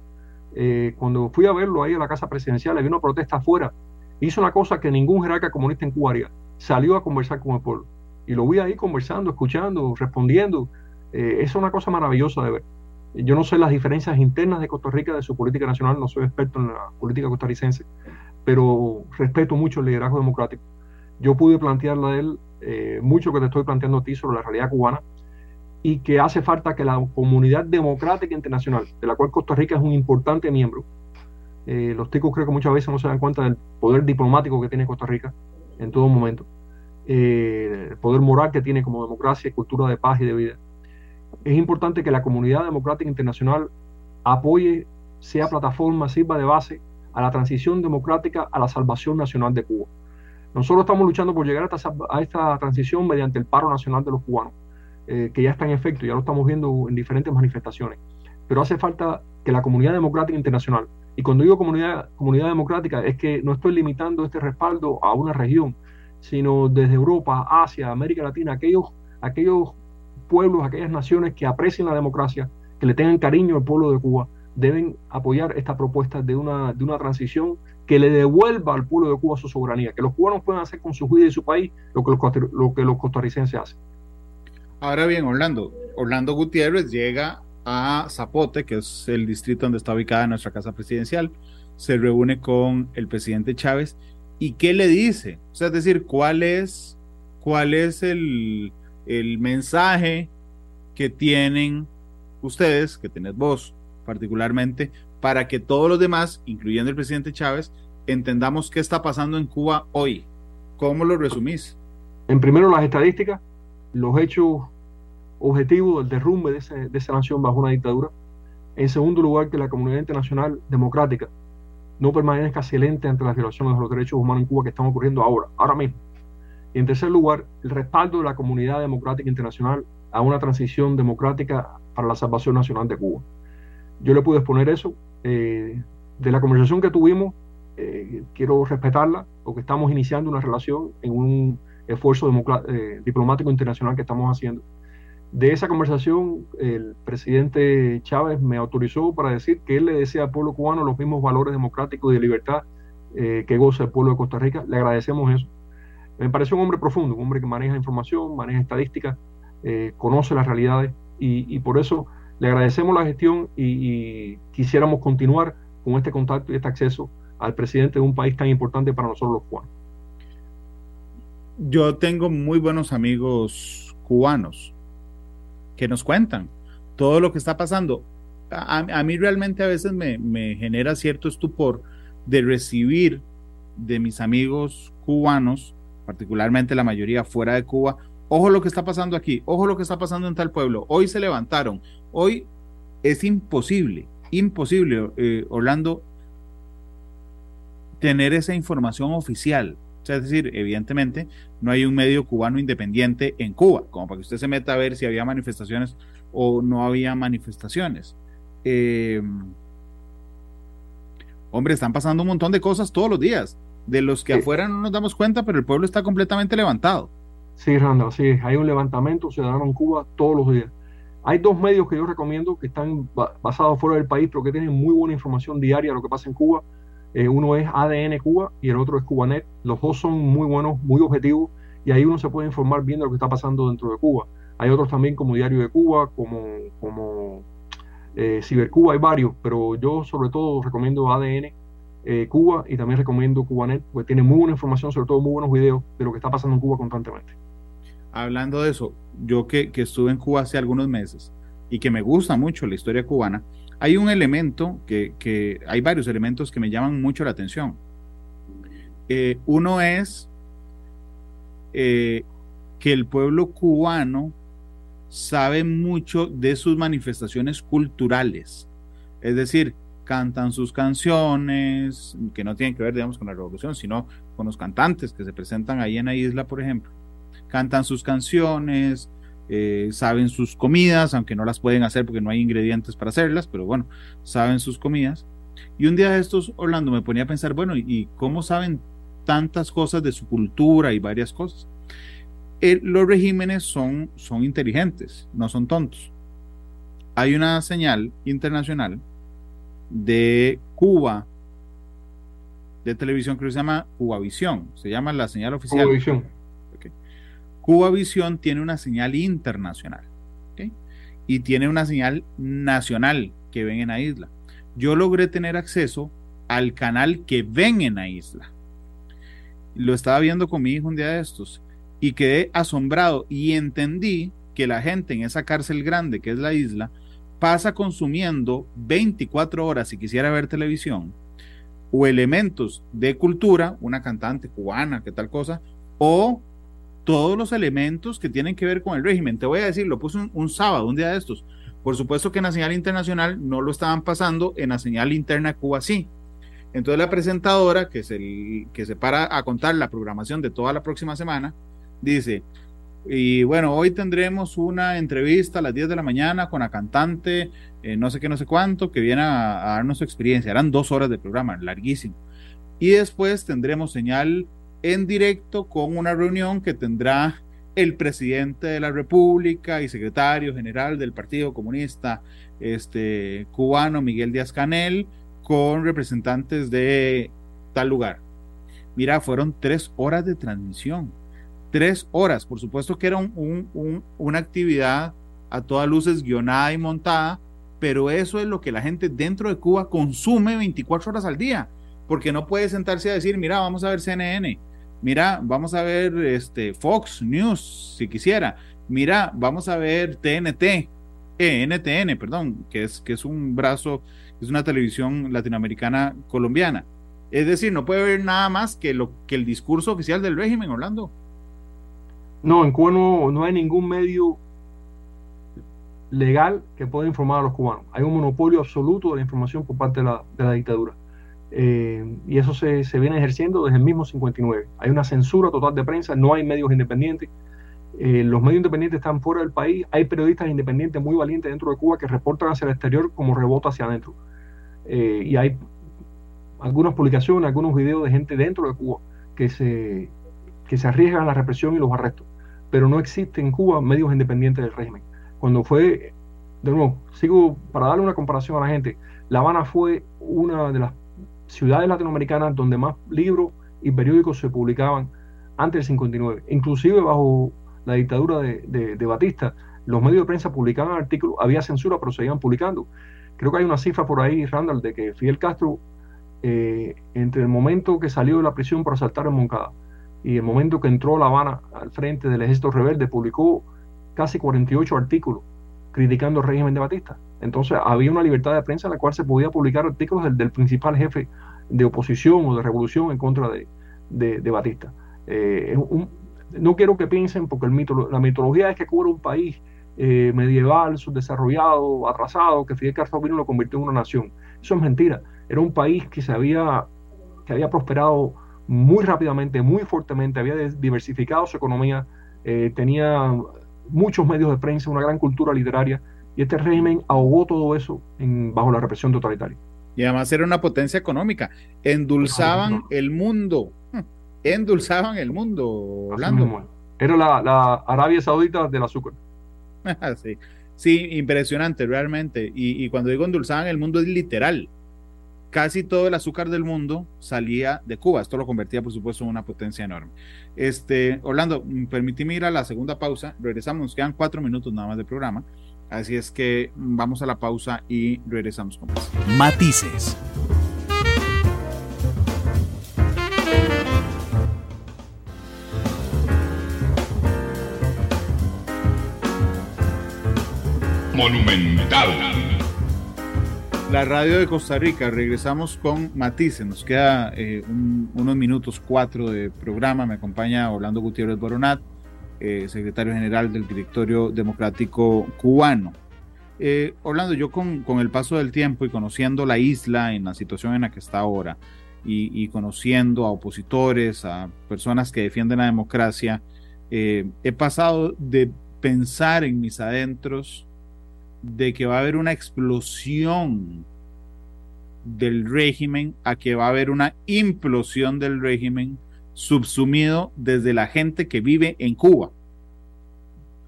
Eh, cuando fui a verlo ahí a la casa presidencial, había una protesta afuera. Hizo una cosa que ningún jerarca comunista en Cuba haría. Salió a conversar con el pueblo y lo vi ahí conversando, escuchando, respondiendo. Eh, es una cosa maravillosa de ver. Yo no sé las diferencias internas de Costa Rica de su política nacional, no soy experto en la política costarricense, pero respeto mucho el liderazgo democrático. Yo pude plantearle a él eh, mucho que te estoy planteando a ti sobre la realidad cubana y que hace falta que la comunidad democrática internacional, de la cual Costa Rica es un importante miembro, eh, los ticos creo que muchas veces no se dan cuenta del poder diplomático que tiene Costa Rica en todo momento, eh, el poder moral que tiene como democracia y cultura de paz y de vida. Es importante que la comunidad democrática internacional apoye, sea plataforma, sirva de base a la transición democrática, a la salvación nacional de Cuba. Nosotros estamos luchando por llegar a esta, transición mediante el paro nacional de los cubanos, eh, que ya está en efecto, ya lo estamos viendo en diferentes manifestaciones. Pero hace falta que la comunidad democrática internacional, y cuando digo comunidad, comunidad democrática, es que no estoy limitando este respaldo a una región, sino desde Europa, Asia, América Latina, aquellos, aquellos pueblos, aquellas naciones que aprecien la democracia, que le tengan cariño al pueblo de Cuba, deben apoyar esta propuesta de una, de una transición que le devuelva al pueblo de Cuba su soberanía, que los cubanos puedan hacer con su vida y su país lo que los, lo que los costarricenses hacen. Ahora bien, Orlando, Orlando Gutiérrez llega a Zapote, que es el distrito donde está ubicada nuestra casa presidencial, se reúne con el presidente Chávez y qué le dice. O sea, es decir, cuál es, cuál es el, el mensaje que tienen ustedes, que tenés vos particularmente, para que todos los demás, incluyendo el presidente Chávez, entendamos qué está pasando en Cuba hoy. ¿Cómo lo resumís? En primero, las estadísticas, los hechos objetivos del derrumbe de, de esa nación bajo una dictadura. En segundo lugar, que la comunidad internacional democrática no permanezca silente ante las violaciones de los derechos humanos en Cuba que están ocurriendo ahora, ahora mismo. Y en tercer lugar, el respaldo de la comunidad democrática internacional a una transición democrática para la salvación nacional de Cuba. Yo le pude exponer eso. Eh, de la conversación que tuvimos, eh, quiero respetarla, porque estamos iniciando una relación en un esfuerzo eh, diplomático internacional que estamos haciendo. De esa conversación, el presidente Chávez me autorizó para decir que él le desea al pueblo cubano los mismos valores democráticos y de libertad que goza el pueblo de Costa Rica. Le agradecemos eso. Me parece un hombre profundo, un hombre que maneja información, maneja estadísticas, conoce las realidades y, por eso le agradecemos la gestión y quisiéramos continuar con este contacto y este acceso al presidente de un país tan importante para nosotros los cubanos. Yo tengo muy buenos amigos cubanos que nos cuentan todo lo que está pasando. A, mí realmente a veces me, genera cierto estupor de recibir de mis amigos cubanos, particularmente la mayoría fuera de Cuba, ojo lo que está pasando aquí, ojo lo que está pasando en tal pueblo, hoy se levantaron, hoy es imposible, imposible, eh, Orlando, tener esa información oficial. Es decir, evidentemente no hay un medio cubano independiente en Cuba, como para que usted se meta a ver si había manifestaciones o no había manifestaciones. Eh, hombre, están pasando un montón de cosas todos los días, de los que afuera no nos damos cuenta, pero el pueblo está completamente levantado. Sí, Randall, sí, hay un levantamiento ciudadano en Cuba todos los días. Hay dos medios que yo recomiendo que están basados fuera del país, pero que tienen muy buena información diaria de lo que pasa en Cuba. Eh, uno es ADN Cuba y el otro es Cubanet. Los dos son muy buenos, muy objetivos y ahí uno se puede informar bien de lo que está pasando dentro de Cuba. Hay otros también como Diario de Cuba, como, como eh, Cibercuba, hay varios, pero yo sobre todo recomiendo ADN eh, Cuba y también recomiendo Cubanet, porque tiene muy buena información, sobre todo muy buenos videos de lo que está pasando en Cuba constantemente. Hablando de eso, yo que, que estuve en Cuba hace algunos meses y que me gusta mucho la historia cubana, hay un elemento que, hay varios elementos que me llaman mucho la atención. Eh, uno es eh, que el pueblo cubano sabe mucho de sus manifestaciones culturales. Es decir, cantan sus canciones, que no tienen que ver, digamos, con la revolución, sino con los cantantes que se presentan ahí en la isla, por ejemplo. Cantan sus canciones, eh, saben sus comidas, aunque no las pueden hacer porque no hay ingredientes para hacerlas, pero bueno, saben sus comidas. Y un día de estos, Orlando, me ponía a pensar, bueno, ¿y cómo saben tantas cosas de su cultura y varias cosas? Los regímenes son, son inteligentes, no son tontos. Hay una señal internacional de Cuba, de televisión que se llama Cubavisión, se llama la señal oficial. Cuba Visión tiene una señal internacional y tiene una señal nacional que ven en la isla. Yo logré tener acceso al canal que ven en la isla. Lo estaba viendo con mi hijo un día de estos y quedé asombrado y entendí que la gente en esa cárcel grande que es la isla pasa consumiendo 24 horas si quisiera ver televisión o elementos de cultura, una cantante cubana, que tal cosa, o todos los elementos que tienen que ver con el régimen. Te voy a decir, lo puse un, sábado, un día de estos. Por supuesto que en la señal internacional no lo estaban pasando, en la señal interna Cuba sí. Entonces la presentadora, que, es el, que se para a contar la programación de toda la próxima semana, dice, y bueno, hoy tendremos una entrevista a las 10 de la mañana con la cantante, eh, no sé qué, no sé cuánto, que viene a, a darnos su experiencia. Eran dos horas de programa, larguísimo. Y después tendremos señal en directo con una reunión que tendrá el presidente de la República y secretario general del Partido Comunista este, cubano, Miguel Díaz Canel, con representantes de tal lugar. Mira, fueron tres horas de transmisión. Tres horas. Por supuesto que era una actividad a todas luces guionada y montada, pero eso es lo que la gente dentro de Cuba consume 24 horas al día, porque no puede sentarse a decir, mira, vamos a ver CNN, mira, vamos a ver este, Fox News, si quisiera, mira, vamos a ver TNT, eh, NTN, perdón, que es, que es un brazo, es una televisión latinoamericana colombiana. Es decir, no puede ver nada más que, lo, que el discurso oficial del régimen, Orlando. No, en Cuba no, hay ningún medio legal que pueda informar a los cubanos. Hay un monopolio absoluto de la información por parte de la, de la dictadura. Eh, y eso se, se, viene ejerciendo desde el mismo 59. Hay una censura total de prensa, no hay medios independientes. Eh, los medios independientes están fuera del país. Hay periodistas independientes muy valientes dentro de Cuba que reportan hacia el exterior como rebota hacia adentro. Eh, y hay algunas publicaciones, algunos videos de gente dentro de Cuba que se, que se arriesgan a la represión y los arrestos. Pero no existe en Cuba medios independientes del régimen. Cuando fue, de nuevo, sigo para darle una comparación a la gente, La Habana fue una de las ciudades latinoamericanas donde más libros y periódicos se publicaban antes del 59. Inclusive bajo la dictadura de, Batista, los medios de prensa publicaban artículos, había censura, pero seguían publicando. Creo que hay una cifra por ahí, Randall, de que Fidel Castro, eh, entre el momento que salió de la prisión por asaltar en Moncada y el momento que entró a La Habana al frente del ejército rebelde, publicó casi 48 artículos criticando el régimen de Batista. Entonces había una libertad de prensa en la cual se podía publicar artículos del, principal jefe de oposición o de revolución en contra de, Batista. Eh, no quiero que piensen, porque la mitología es que Cuba era un país eh, medieval, subdesarrollado, atrasado, que Fidel Castro vino lo convirtió en una nación. Eso es mentira. Era un país que se había, que había prosperado muy rápidamente, muy fuertemente, había diversificado su economía, eh, tenía muchos medios de prensa, una gran cultura literaria, y este régimen ahogó todo eso bajo la represión totalitaria. Y además era una potencia económica. Endulzaban el mundo. Endulzaban el mundo, Era la, Arabia Saudita del azúcar. sí. sí, impresionante, realmente. Y, y cuando digo endulzaban el mundo es literal casi todo el azúcar del mundo salía de Cuba. Esto lo convertía, por supuesto, en una potencia enorme. Este, Orlando, mm, permíteme ir a la segunda pausa. Regresamos, nos quedan cuatro minutos nada más de programa. Así es que vamos a la pausa y regresamos con más. Matices. Monumental la radio de Costa Rica. Regresamos con Matices. Nos queda eh, unos minutos cuatro de programa. Me acompaña Orlando Gutiérrez Boronat, eh, secretario general del Directorio Democrático Cubano. Eh, Orlando, yo con, con, el paso del tiempo y conociendo la isla en la situación en la que está ahora y, y conociendo a opositores, a personas que defienden la democracia, he pasado de pensar en mis adentros de que va a haber una explosión del régimen a que va a haber una implosión del régimen subsumido desde la gente que vive en Cuba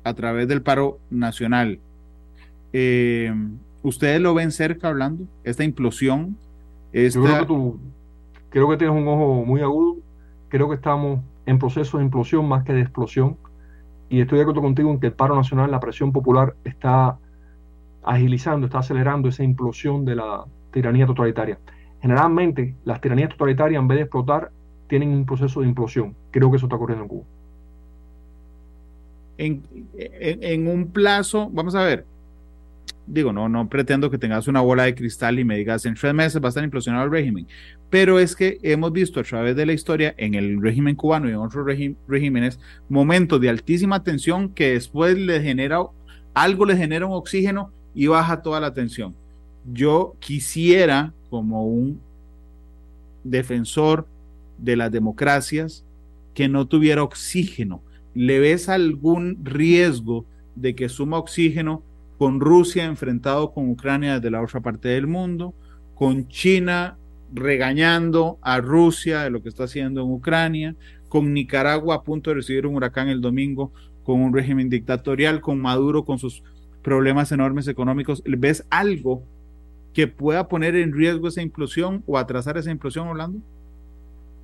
a través del paro nacional. Eh, ¿Ustedes lo ven cerca hablando? Esta implosión. Yo creo que, tú, creo que tienes un ojo muy agudo. Creo que estamos en proceso de implosión más que de explosión. Y estoy de acuerdo contigo en que el paro nacional, la presión popular está agilizando, está acelerando esa implosión de la tiranía totalitaria. Generalmente, las tiranías totalitarias, en vez de explotar, tienen un proceso de implosión. Creo que eso está ocurriendo en Cuba. En, un plazo, vamos a ver, digo, no, no pretendo que tengas una bola de cristal y me digas en tres meses va a estar implosionado el régimen, pero es que hemos visto a través de la historia en el régimen cubano y en otros regímenes momentos de altísima tensión que después le genera algo, le genera un oxígeno y baja toda la tensión. Yo quisiera, como un defensor de las democracias, que no tuviera oxígeno. ¿Le ves algún riesgo de que suma oxígeno con Rusia enfrentado con Ucrania desde la otra parte del mundo, con China regañando a Rusia de lo que está haciendo en Ucrania, con Nicaragua a punto de recibir un huracán el domingo con un régimen dictatorial, con Maduro con sus problemas enormes económicos. ¿Ves algo que pueda poner en riesgo esa implosión o atrasar esa implosión, Orlando?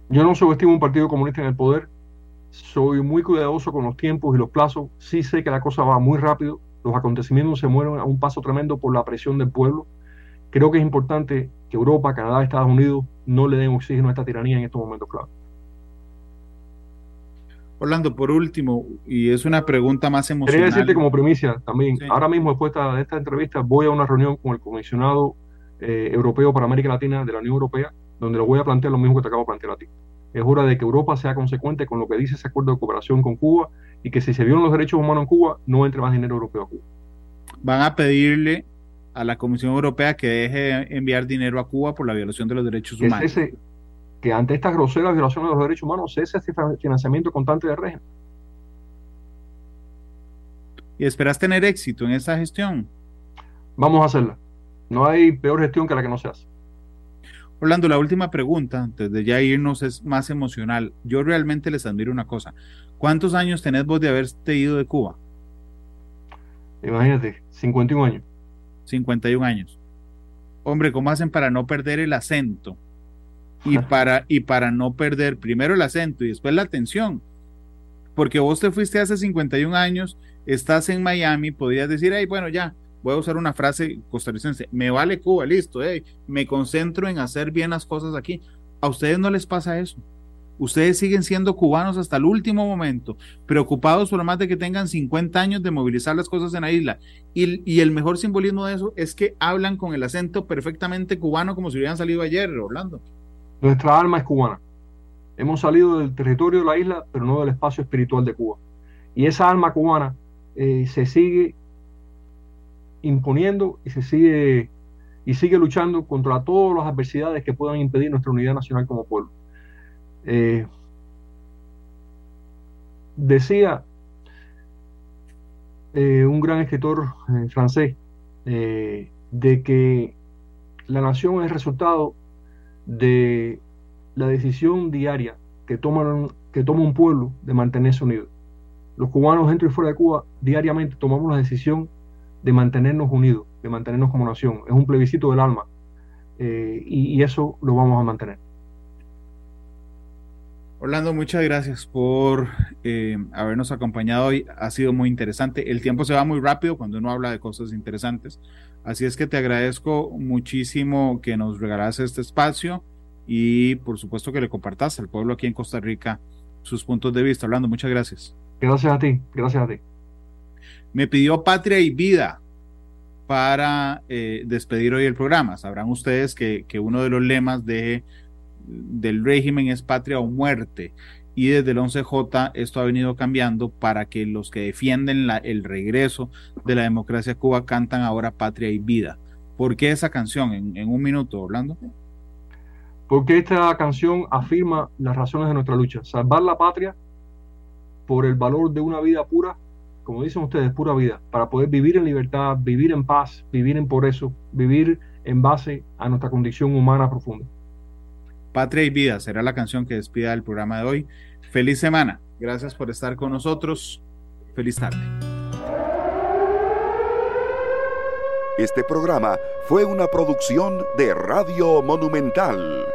Yo no subestimo un partido comunista en el poder. Soy muy cuidadoso con los tiempos y los plazos. Sí sé que la cosa va muy rápido. Los acontecimientos se mueven a un paso tremendo por la presión del pueblo. Creo que es importante que Europa, Canadá, Estados Unidos no le den oxígeno a esta tiranía en estos momentos clave. Orlando, por último, y es una pregunta más emocional. Quería decirte como primicia también, ahora mismo después de esta entrevista voy a una reunión con el comisionado eh, europeo para América Latina de la Unión Europea, donde lo voy a plantear lo mismo que te acabo de plantear a ti. Es hora de que Europa sea consecuente con lo que dice ese acuerdo de cooperación con Cuba y que si se violan los derechos humanos en Cuba, no entre más dinero europeo a Cuba. Van a pedirle a la Comisión Europea que deje enviar dinero a Cuba por la violación de los derechos humanos. que ante estas groseras violaciones de los derechos humanos cese ese financiamiento constante del régimen. ¿Y esperas tener éxito en esa gestión? Vamos a hacerla. No hay peor gestión que la que no se hace. Orlando, la última pregunta, antes de ya irnos, es más emocional. Yo realmente les admiro una cosa. ¿Cuántos años tenés vos de haberte ido de Cuba? Imagínate, 51 años. 51 años. Hombre, ¿cómo hacen para no perder el acento? Y para, y para no perder primero el acento y después la atención. Porque vos te fuiste hace 51 años, estás en Miami, podías decir, ay, bueno, ya, voy a usar una frase costarricense, me vale Cuba, listo, me concentro en hacer bien las cosas aquí. A ustedes no les pasa eso. Ustedes siguen siendo cubanos hasta el último momento, preocupados por más de que tengan 50 años de movilizar las cosas en la isla. Y, y, el mejor simbolismo de eso es que hablan con el acento perfectamente cubano como si hubieran salido ayer, Orlando. Nuestra alma es cubana. Hemos salido del territorio de la isla, pero no del espacio espiritual de Cuba. Y esa alma cubana eh, se sigue imponiendo y se sigue y sigue luchando contra todas las adversidades que puedan impedir nuestra unidad nacional como pueblo. Eh, decía eh, un gran escritor eh, francés de que la nación es resultado de la decisión diaria que, toman, que toma un pueblo de mantenerse unido. Los cubanos dentro y fuera de Cuba diariamente tomamos la decisión de mantenernos unidos, de mantenernos como nación. Es un plebiscito del alma eh, y, eso lo vamos a mantener. Orlando, muchas gracias por eh, habernos acompañado hoy. Ha sido muy interesante. El tiempo se va muy rápido cuando uno habla de cosas interesantes. Así es que te agradezco muchísimo que nos regalas este espacio y por supuesto que le compartas al pueblo aquí en Costa Rica sus puntos de vista. Orlando, muchas gracias. Gracias a ti, gracias a ti me pidió patria y vida para eh, despedir hoy el programa. Sabrán ustedes que, uno de los lemas de, del régimen es patria o muerte. Y desde el 11J esto ha venido cambiando para que los que defienden el regreso de la democracia Cuba cantan ahora patria y vida. ¿Por qué esa canción? En, en un minuto, Orlando. Porque esta canción afirma las razones de nuestra lucha. Salvar la patria por el valor de una vida pura como dicen ustedes, pura vida, para poder vivir en libertad, vivir en paz, vivir en por eso, vivir en base a nuestra condición humana profunda. Patria y vida será la canción que despida el programa de hoy. Feliz semana. Gracias por estar con nosotros. Feliz tarde. Este programa fue una producción de Radio Monumental.